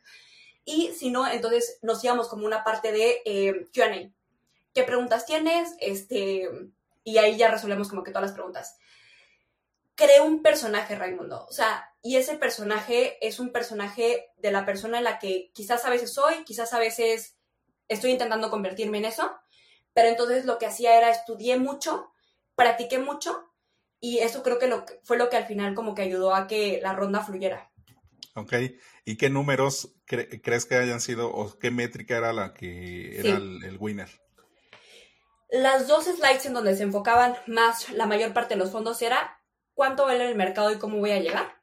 Y si no, entonces nos íbamos como una parte de QA. ¿Qué preguntas tienes? Este, y ahí ya resolvemos como que todas las preguntas. Creo un personaje, Raimundo. O sea, y ese personaje es un personaje de la persona en la que quizás a veces soy, quizás a veces estoy intentando convertirme en eso, pero entonces lo que hacía era estudié mucho, practiqué mucho y eso creo que, lo fue lo que al final como que ayudó a que la ronda fluyera. Ok, ¿y qué números crees que hayan sido o qué métrica era la que era el winner? Las dos slides en donde se enfocaban más la mayor parte de los fondos era cuánto vale el mercado y cómo voy a llegar.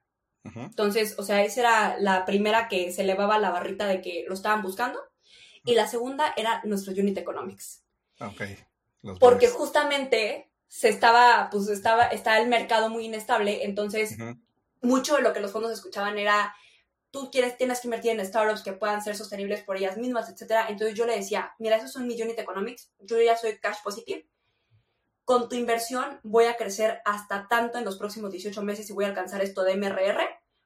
Entonces, o sea, esa era la primera que se elevaba la barrita de que lo estaban buscando. Y la segunda era nuestro Unit Economics. Ok. Porque justamente se estaba, pues estaba, está el mercado muy inestable, entonces mucho de lo que los fondos escuchaban era tú quieres, tienes que invertir en startups que puedan ser sostenibles por ellas mismas, etcétera. Entonces yo le decía, mira, esos son mi unit economics, yo ya soy cash positive. Con tu inversión voy a crecer hasta tanto en los próximos 18 meses y voy a alcanzar esto de MRR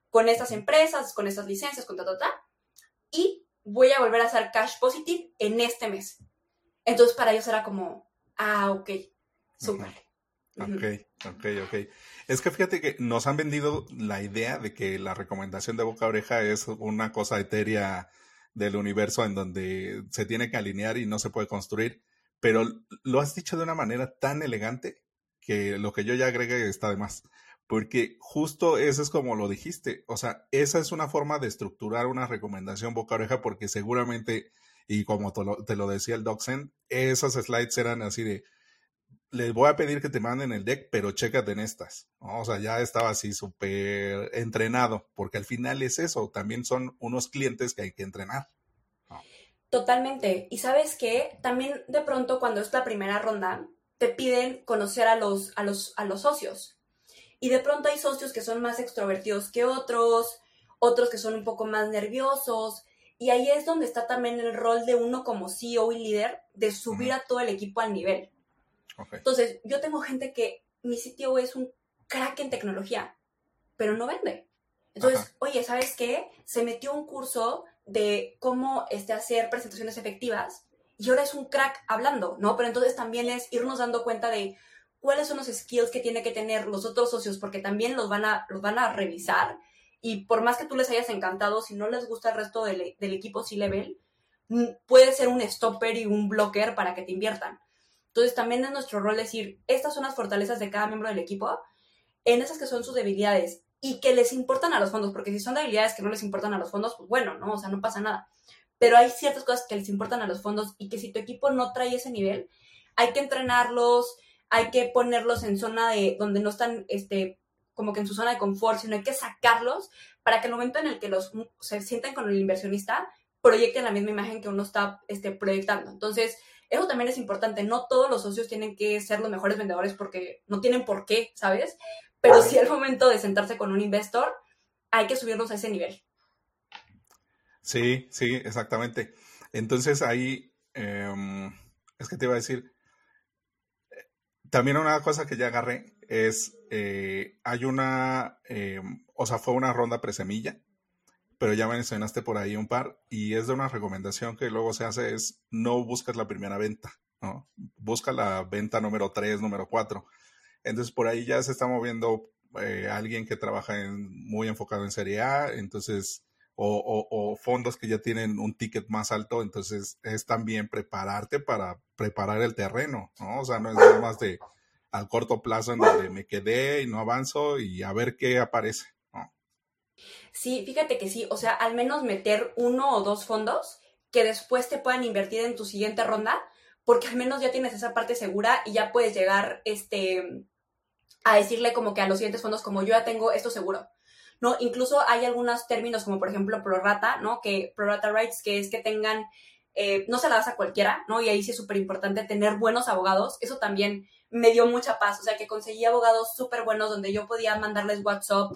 con estas empresas, con estas licencias, con ta, ta, ta. Y voy a volver a ser cash positive en este mes. Entonces para ellos era como, ah, ok, súper. Ok, ok, ok. Es que fíjate que nos han vendido la idea de que la recomendación de boca a oreja es una cosa etérea del universo en donde se tiene que alinear y no se puede construir, pero lo has dicho de una manera tan elegante que lo que yo ya agregué está de más, porque justo eso es como lo dijiste, o sea, esa es una forma de estructurar una recomendación boca a oreja porque seguramente, y como te lo, te lo decía el DocSend, esas slides eran así de, les voy a pedir que te manden el deck, pero chécate en estas. O sea, ya estaba así súper entrenado, porque al final es eso, también son unos clientes que hay que entrenar. Totalmente. Y sabes que también de pronto cuando es la primera ronda, te piden conocer a los, a los, a los socios. Y de pronto hay socios que son más extrovertidos que otros, otros que son un poco más nerviosos. Y ahí es donde está también el rol de uno como CEO y líder de subir a todo el equipo al nivel. Entonces, yo tengo gente que mi sitio es un crack en tecnología, pero no vende. Entonces, oye, ¿sabes qué? Se metió un curso de cómo este, hacer presentaciones efectivas y ahora es un crack hablando, ¿no? Pero entonces también es irnos dando cuenta de cuáles son los skills que tiene que tener los otros socios, porque también los van a, los van a revisar. Y por más que tú les hayas encantado, si no les gusta el resto del, del equipo C-Level, puede ser un stopper y un blocker para que te inviertan. Entonces también es nuestro rol decir, estas son las fortalezas de cada miembro del equipo, en esas que son sus debilidades y que les importan a los fondos, porque si son debilidades que no les importan a los fondos, pues bueno, ¿no? O sea, no pasa nada. Pero hay ciertas cosas que les importan a los fondos y que si tu equipo no trae ese nivel, hay que entrenarlos, hay que ponerlos en zona de donde no están, este, como que en su zona de confort, sino hay que sacarlos para que el momento en el que los se sientan con el inversionista, proyecten la misma imagen que uno está este, proyectando. Entonces, eso también es importante. No todos los socios tienen que ser los mejores vendedores porque no tienen por qué, ¿sabes? Pero si sí el momento de sentarse con un investor, hay que subirnos a ese nivel. Sí, sí, exactamente. Entonces ahí, em, es que te iba a decir, también una cosa que ya agarré es, eh, hay una, em, o sea, fue una ronda presemilla pero ya mencionaste por ahí un par y es de una recomendación que luego se hace es no buscas la primera venta, ¿no? Busca la venta número 3, número 4. Entonces por ahí ya se está moviendo eh, alguien que trabaja en, muy enfocado en Serie A, entonces, o, o, fondos que ya tienen un ticket más alto, entonces es también prepararte para preparar el terreno, ¿no? O sea, no es nada más de al corto plazo en donde me quedé y no avanzo y a ver qué aparece. Sí, fíjate que sí, o sea, al menos meter uno o dos fondos que después te puedan invertir en tu siguiente ronda, porque al menos ya tienes esa parte segura y ya puedes llegar este, a decirle como que a los siguientes fondos como yo ya tengo esto seguro. ¿no? Incluso hay algunos términos como por ejemplo prorata, ¿no? Que prorata rights, que es que tengan, eh, no se la das a cualquiera, ¿no? Y ahí sí es súper importante tener buenos abogados. Eso también me dio mucha paz, o sea, que conseguí abogados súper buenos donde yo podía mandarles WhatsApp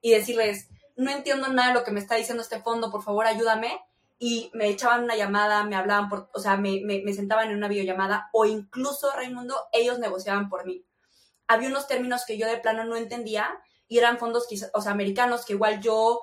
y decirles, no entiendo nada de lo que me está diciendo este fondo, por favor ayúdame. Y me echaban una llamada, me hablaban, por, o sea, me, me, sentaban en una videollamada o incluso, Raimundo, ellos negociaban por mí. Había unos términos que yo de plano no entendía y eran fondos, o sea, americanos, que igual yo,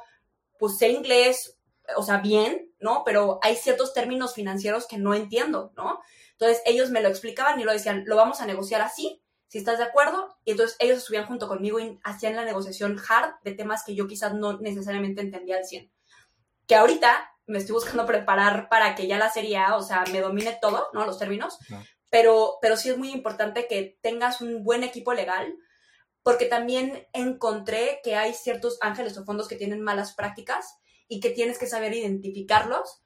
pues sé inglés, o sea, bien, ¿no? Pero hay ciertos términos financieros que no entiendo, ¿no? Entonces ellos me lo explicaban y lo decían, lo vamos a negociar así, si estás de acuerdo. Y entonces ellos estuvieron junto conmigo y hacían la negociación hard de temas que yo quizás no necesariamente entendía al 100. Que ahorita me estoy buscando preparar para que ya la serie o sea, me domine todo, ¿no? Los términos. Pero, pero sí es muy importante que tengas un buen equipo legal, porque también encontré que hay ciertos ángeles o fondos que tienen malas prácticas y que tienes que saber identificarlos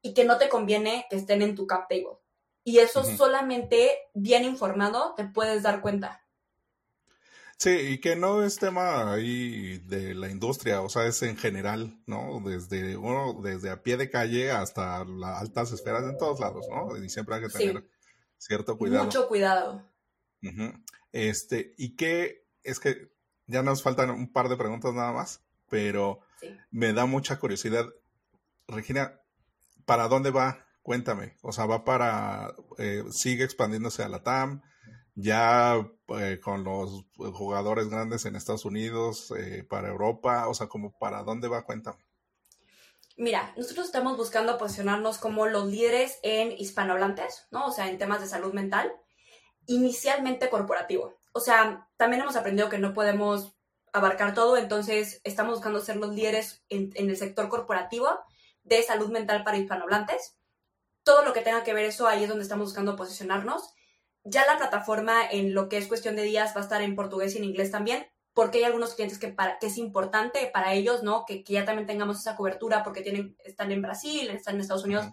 y que no te conviene que estén en tu cap table. Y eso solamente bien informado te puedes dar cuenta. Sí, y que no es tema ahí de la industria, o sea, es en general, ¿no? Desde uno, desde a pie de calle hasta las altas esferas en todos lados, ¿no? Y siempre hay que tener cierto cuidado. Mucho cuidado. Este, ¿y qué es que ya nos faltan un par de preguntas nada más, pero me da mucha curiosidad. Regina, ¿para dónde va? Cuéntame. O sea, va para, eh, sigue expandiéndose a la TAM, ya eh, con los jugadores grandes en Estados Unidos, eh, para Europa, o sea, como para dónde va, cuéntame. Mira, nosotros estamos buscando posicionarnos como los líderes en hispanohablantes, ¿no? O sea, en temas de salud mental, inicialmente corporativo o sea, también hemos aprendido que no podemos abarcar todo, entonces estamos buscando ser los líderes en, el sector corporativo de salud mental para hispanohablantes. Todo lo que tenga que ver eso, ahí es donde estamos buscando posicionarnos. Ya la plataforma en lo que es cuestión de días va a estar en portugués y en inglés también, porque hay algunos clientes que, para, que es importante para ellos, ¿no? Que, ya también tengamos esa cobertura porque tienen, están en Brasil, están en Estados Unidos,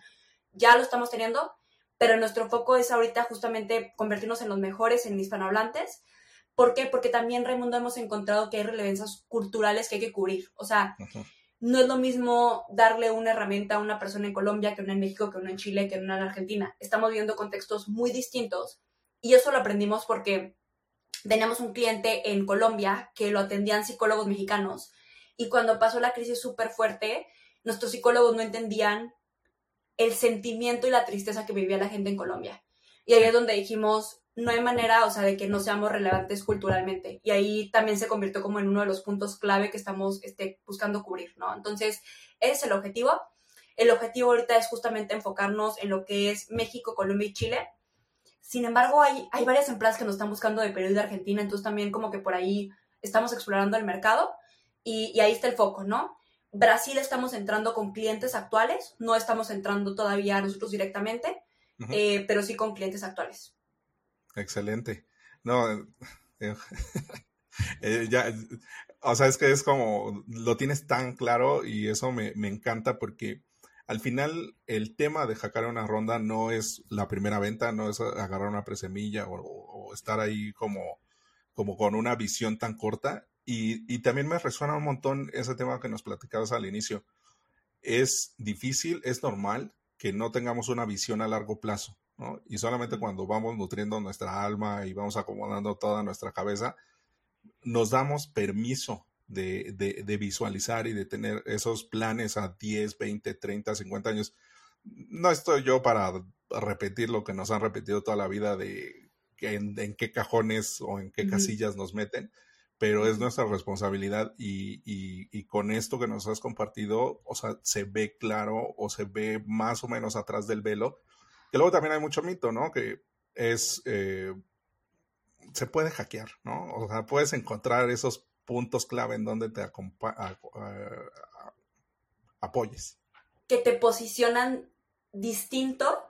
ya lo estamos teniendo, pero nuestro foco es ahorita justamente convertirnos en los mejores en hispanohablantes. ¿Por qué? Porque también, Raimundo, hemos encontrado que hay relevancias culturales que hay que cubrir. O sea, no es lo mismo darle una herramienta a una persona en Colombia que una en México, que una en Chile, que una en Argentina. Estamos viendo contextos muy distintos y eso lo aprendimos porque teníamos un cliente en Colombia que lo atendían psicólogos mexicanos y cuando pasó la crisis súper fuerte, nuestros psicólogos no entendían el sentimiento y la tristeza que vivía la gente en Colombia. Y ahí es donde dijimos, no hay manera, o sea, de que no seamos relevantes culturalmente. Y ahí también se convirtió como en uno de los puntos clave que estamos este, buscando cubrir, ¿no? Entonces, ese es el objetivo. El objetivo ahorita es justamente enfocarnos en lo que es México, Colombia y Chile. Sin embargo, hay, hay varias empresas que nos están buscando de Perú y de Argentina, entonces también como que por ahí estamos explorando el mercado y, y ahí está el foco, ¿no? Brasil estamos entrando con clientes actuales, no estamos entrando todavía nosotros directamente, eh, pero sí con clientes actuales. Excelente. No, eh, eh, ya, o sea, es que es como, lo tienes tan claro y eso me, encanta porque al final el tema de hackear una ronda no es la primera venta, no es agarrar una presemilla o, o estar ahí como, como con una visión tan corta, y, también me resuena un montón ese tema que nos platicabas al inicio. Es difícil, es normal que no tengamos una visión a largo plazo, ¿no? Y solamente cuando vamos nutriendo nuestra alma y vamos acomodando toda nuestra cabeza, nos damos permiso de, de, visualizar y de tener esos planes a 10, 20, 30, 50 años. No estoy yo para repetir lo que nos han repetido toda la vida de en, en qué cajones o en qué casillas nos meten, pero es nuestra responsabilidad y, con esto que nos has compartido, o sea, se ve claro o se ve más o menos atrás del velo. Que luego también hay mucho mito, ¿no? Que es, eh, se puede hackear, ¿no? O sea, puedes encontrar esos puntos clave en donde te apoyes. Que te posicionan distinto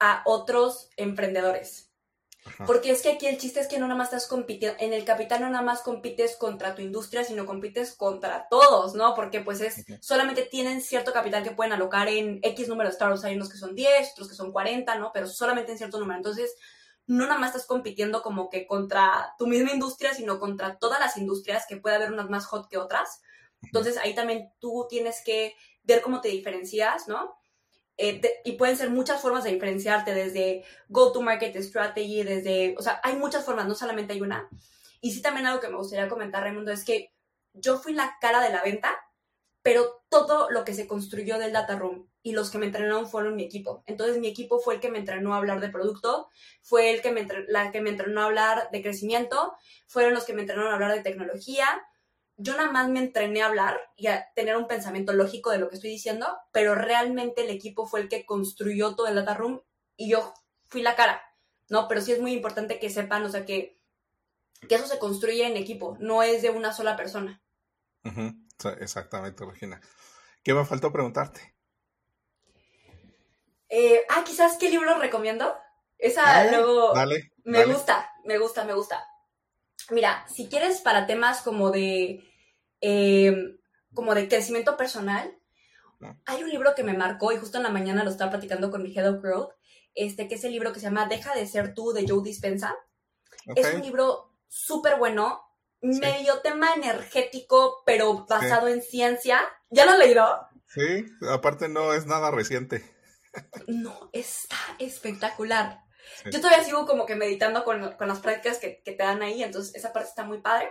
a otros emprendedores. Porque es que aquí el chiste es que no nada más estás compitiendo, en el capital no nada más compites contra tu industria, sino compites contra todos, ¿no? Porque pues es, solamente tienen cierto capital que pueden alocar en X número de startups, hay unos que son 10, otros que son 40, ¿no? Pero solamente en cierto número. Entonces, no nada más estás compitiendo como que contra tu misma industria, sino contra todas las industrias, que puede haber unas más hot que otras. Entonces, ahí también tú tienes que ver cómo te diferencias, ¿no? Eh, y pueden ser muchas formas de diferenciarte, desde go-to-market strategy, desde, o sea, hay muchas formas, no solamente hay una. Y sí también algo que me gustaría comentar, Raimundo, es que yo fui la cara de la venta, pero todo lo que se construyó del data room y los que me entrenaron fueron mi equipo. Entonces mi equipo fue el que me entrenó a hablar de producto, fue el que me, la que me entrenó a hablar de crecimiento, fueron los que me entrenaron a hablar de tecnología, yo nada más me entrené a hablar y a tener un pensamiento lógico de lo que estoy diciendo, pero realmente el equipo fue el que construyó todo el data room y yo fui la cara, ¿no? Pero sí es muy importante que sepan, o sea, que, que eso se construye en equipo, no es de una sola persona. Exactamente, Regina. ¿Qué me faltó preguntarte? Eh, ah, quizás qué libro recomiendo. Esa luego me gusta, me gusta, me gusta. Mira, si quieres para temas como de, em, como de crecimiento personal, hay un libro que me marcó y justo en la mañana lo estaba platicando con mi Head of Growth, este, que es el libro que se llama Deja de ser tú de Joe Dispensa. Es un libro súper bueno, medio tema energético, pero basado en ciencia. ¿Ya lo has leído? Sí, aparte no es nada reciente. No, está espectacular. Yo todavía sigo como que meditando con, las prácticas que, te dan ahí, entonces esa parte está muy padre.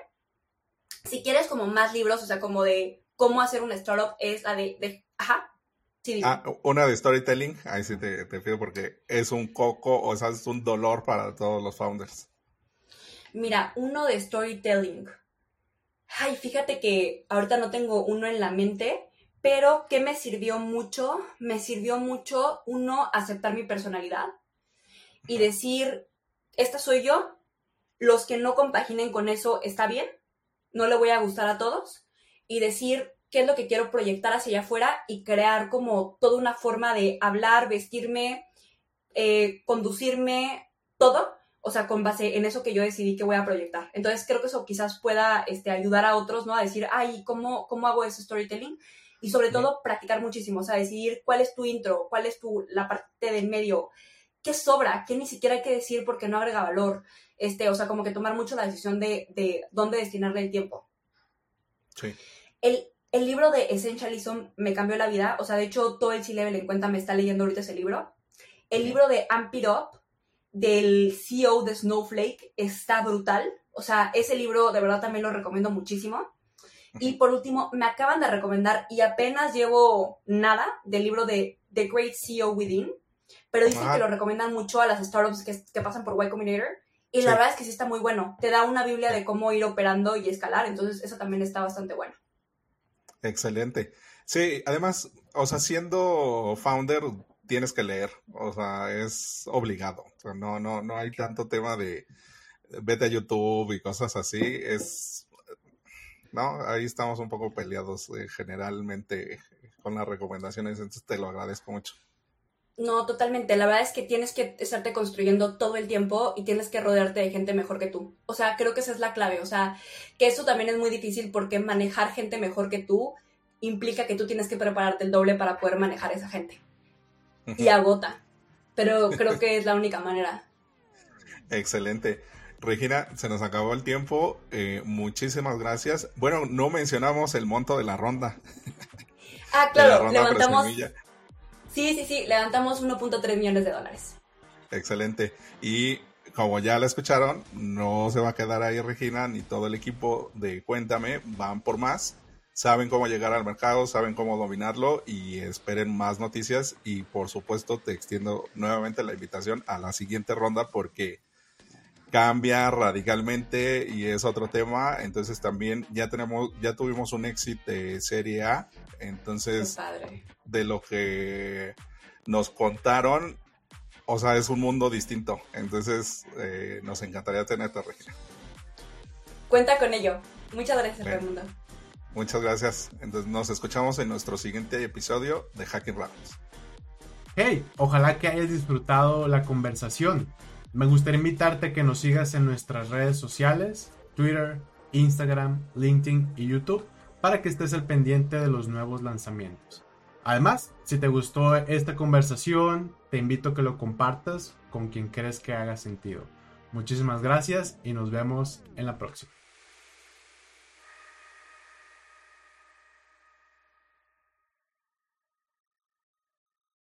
Si quieres como más libros, o sea, como de cómo hacer un startup, es la de, ajá. Sí, ah, una de storytelling, ahí sí te, te pido porque es un coco, o sea, es un dolor para todos los founders. Mira, uno de storytelling. Ay, fíjate que ahorita no tengo uno en la mente, pero ¿qué me sirvió mucho? Me sirvió mucho, uno, aceptar mi personalidad y decir, esta soy yo, los que no compaginen con eso está bien, no le voy a gustar a todos, y decir qué es lo que quiero proyectar hacia allá afuera y crear como toda una forma de hablar, vestirme, eh, conducirme, todo, o sea, con base en eso que yo decidí que voy a proyectar. Entonces creo que eso quizás pueda este, ayudar a otros, ¿no? A decir, ay, ¿cómo, cómo hago ese storytelling? Y sobre todo practicar muchísimo, o sea, decidir cuál es tu intro, cuál es tu, la parte del medio, qué sobra, qué ni siquiera hay que decir porque no agrega valor. Este, o sea, como que tomar mucho la decisión de, de dónde destinarle el tiempo. Sí. El, el libro de Essentialism me cambió la vida. O sea, de hecho, todo el C-Level en cuenta me está leyendo ahorita ese libro. El libro de Amp It Up, del CEO de Snowflake, está brutal. O sea, ese libro de verdad también lo recomiendo muchísimo. Y por último, me acaban de recomendar, y apenas llevo nada, del libro de The Great CEO Within pero dicen que lo recomiendan mucho a las startups que, pasan por Y Combinator. Y la verdad es que sí está muy bueno. Te da una Biblia de cómo ir operando y escalar. Entonces, eso también está bastante bueno. Excelente. Sí, además, o sea, siendo founder, tienes que leer. O sea, es obligado. O sea, no, no, no hay tanto tema de vete a YouTube y cosas así. Es. No, ahí estamos un poco peleados eh, generalmente con las recomendaciones. Entonces, te lo agradezco mucho. No, totalmente. La verdad es que tienes que estarte construyendo todo el tiempo y tienes que rodearte de gente mejor que tú. O sea, creo que esa es la clave. O sea, que eso también es muy difícil porque manejar gente mejor que tú implica que tú tienes que prepararte el doble para poder manejar a esa gente. Y agota. Pero creo que es la única manera. Excelente. Regina, se nos acabó el tiempo. Eh, muchísimas gracias. Bueno, no mencionamos el monto de la ronda. Ah, claro, levantamos Sí, sí, sí, levantamos 1.3 millones de dólares. Excelente. Y como ya la escucharon, no se va a quedar ahí Regina ni todo el equipo de Cuéntame, van por más. Saben cómo llegar al mercado, saben cómo dominarlo y esperen más noticias. Y por supuesto, te extiendo nuevamente la invitación a la siguiente ronda porque cambia radicalmente y es otro tema. Entonces también ya tenemos, ya tuvimos un éxito de Serie A. Entonces, de lo que nos contaron, o sea, es un mundo distinto. Entonces, eh, nos encantaría tenerte, Regina. Cuenta con ello. Muchas gracias, Raimundo. Muchas gracias. Entonces, nos escuchamos en nuestro siguiente episodio de Hacking Rounds. Hey, ojalá que hayas disfrutado la conversación. Me gustaría invitarte a que nos sigas en nuestras redes sociales, Twitter, Instagram, LinkedIn y YouTube, para que estés al pendiente de los nuevos lanzamientos. Además, si te gustó esta conversación, te invito a que lo compartas con quien crees que haga sentido. Muchísimas gracias y nos vemos en la próxima.